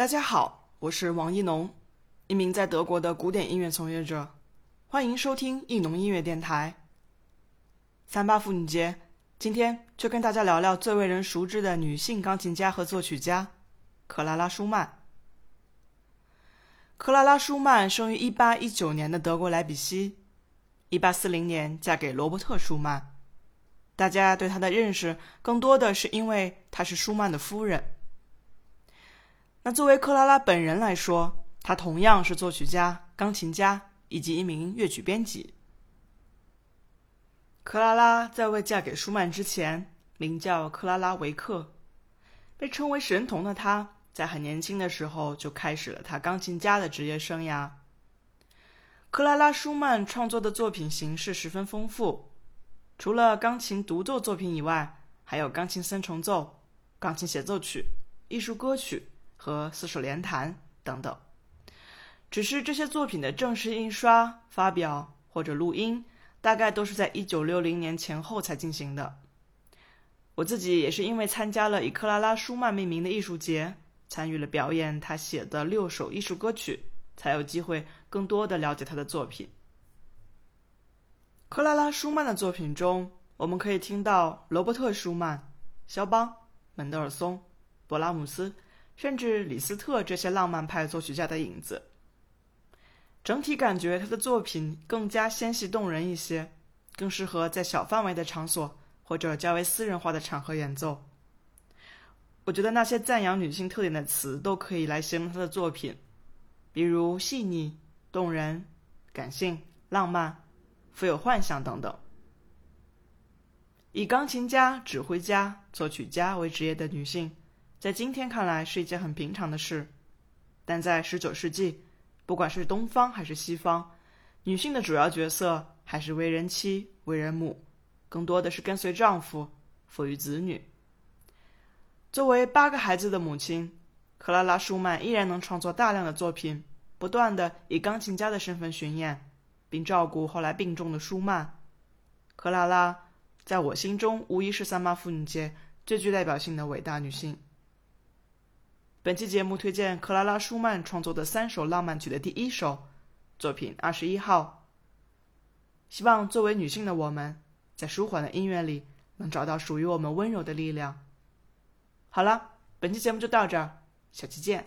大家好，我是王一农，一名在德国的古典音乐从业者，欢迎收听一农音乐电台。三八妇女节，今天就跟大家聊聊最为人熟知的女性钢琴家和作曲家克拉拉舒曼。克拉拉舒曼生于一八一九年的德国莱比锡，一八四零年嫁给罗伯特舒曼。大家对她的认识更多的是因为她是舒曼的夫人。那作为克拉拉本人来说，她同样是作曲家、钢琴家以及一名乐曲编辑。克拉拉在未嫁给舒曼之前，名叫克拉拉维克。被称为神童的她，在很年轻的时候就开始了她钢琴家的职业生涯。克拉拉舒曼创作的作品形式十分丰富，除了钢琴独奏作品以外，还有钢琴三重奏、钢琴协奏曲、艺术歌曲。和四手联弹等等，只是这些作品的正式印刷、发表或者录音，大概都是在一九六零年前后才进行的。我自己也是因为参加了以克拉拉舒曼命名的艺术节，参与了表演他写的六首艺术歌曲，才有机会更多的了解他的作品。克拉拉舒曼的作品中，我们可以听到罗伯特舒曼、肖邦、门德尔松、勃拉姆斯。甚至李斯特这些浪漫派作曲家的影子，整体感觉他的作品更加纤细动人一些，更适合在小范围的场所或者较为私人化的场合演奏。我觉得那些赞扬女性特点的词都可以来形容他的作品，比如细腻、动人、感性、浪漫、富有幻想等等。以钢琴家、指挥家、作曲家为职业的女性。在今天看来是一件很平常的事，但在十九世纪，不管是东方还是西方，女性的主要角色还是为人妻、为人母，更多的是跟随丈夫，抚育子女。作为八个孩子的母亲，克拉拉·舒曼依然能创作大量的作品，不断的以钢琴家的身份巡演，并照顾后来病重的舒曼。克拉拉在我心中无疑是三八妇女节最具代表性的伟大女性。本期节目推荐克拉拉·舒曼创作的三首浪漫曲的第一首作品二十一号。希望作为女性的我们，在舒缓的音乐里能找到属于我们温柔的力量。好了，本期节目就到这儿，下期见。